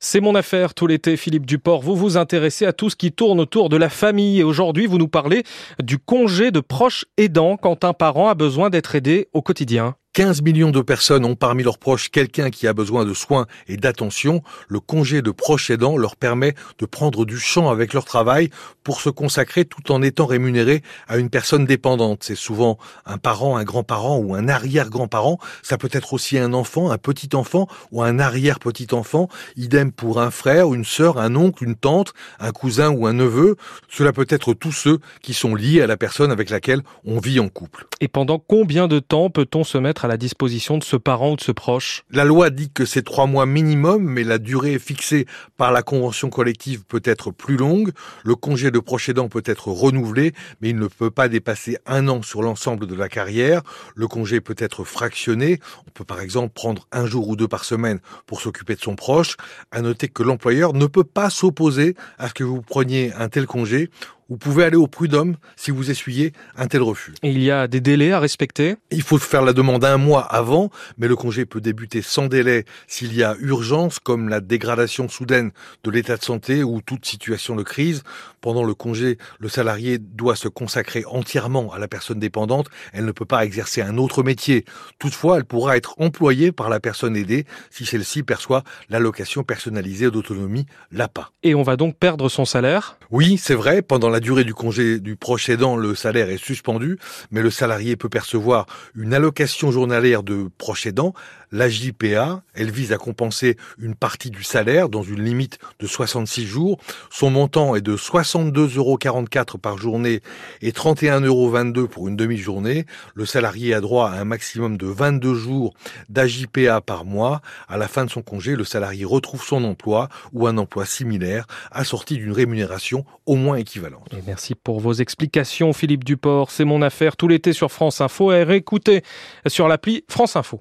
C'est mon affaire tout l'été, Philippe Duport. Vous vous intéressez à tout ce qui tourne autour de la famille et aujourd'hui, vous nous parlez du congé de proche aidant quand un parent a besoin d'être aidé au quotidien. 15 millions de personnes ont parmi leurs proches quelqu'un qui a besoin de soins et d'attention. Le congé de proche aidant leur permet de prendre du champ avec leur travail pour se consacrer tout en étant rémunéré à une personne dépendante. C'est souvent un parent, un grand-parent ou un arrière-grand-parent. Ça peut être aussi un enfant, un petit enfant ou un arrière-petit enfant. Idem pour un frère, une sœur, un oncle, une tante, un cousin ou un neveu. Cela peut être tous ceux qui sont liés à la personne avec laquelle on vit en couple. Et pendant combien de temps peut-on se mettre à la disposition de ce parent ou de ce proche La loi dit que c'est trois mois minimum, mais la durée fixée par la convention collective peut être plus longue. Le congé de proche peut être renouvelé, mais il ne peut pas dépasser un an sur l'ensemble de la carrière. Le congé peut être fractionné. On peut par exemple prendre un jour ou deux par semaine pour s'occuper de son proche. À noter que l'employeur ne peut pas s'opposer à ce que vous preniez un tel congé vous pouvez aller au prud'homme si vous essuyez un tel refus. Et il y a des délais à respecter? Il faut faire la demande un mois avant, mais le congé peut débuter sans délai s'il y a urgence, comme la dégradation soudaine de l'état de santé ou toute situation de crise. Pendant le congé, le salarié doit se consacrer entièrement à la personne dépendante. Elle ne peut pas exercer un autre métier. Toutefois, elle pourra être employée par la personne aidée si celle-ci perçoit l'allocation personnalisée d'autonomie, l'APA. Et on va donc perdre son salaire? Oui, c'est vrai. Pendant la la durée du congé du proche aidant, le salaire est suspendu, mais le salarié peut percevoir une allocation journalière de proche aidant, la JPA. Elle vise à compenser une partie du salaire dans une limite de 66 jours. Son montant est de 62,44 euros par journée et 31,22 euros pour une demi-journée. Le salarié a droit à un maximum de 22 jours d'AJPA par mois. À la fin de son congé, le salarié retrouve son emploi ou un emploi similaire assorti d'une rémunération au moins équivalente merci pour vos explications, Philippe Duport. C'est mon affaire tout l'été sur France Info et réécoutez sur l'appli France Info.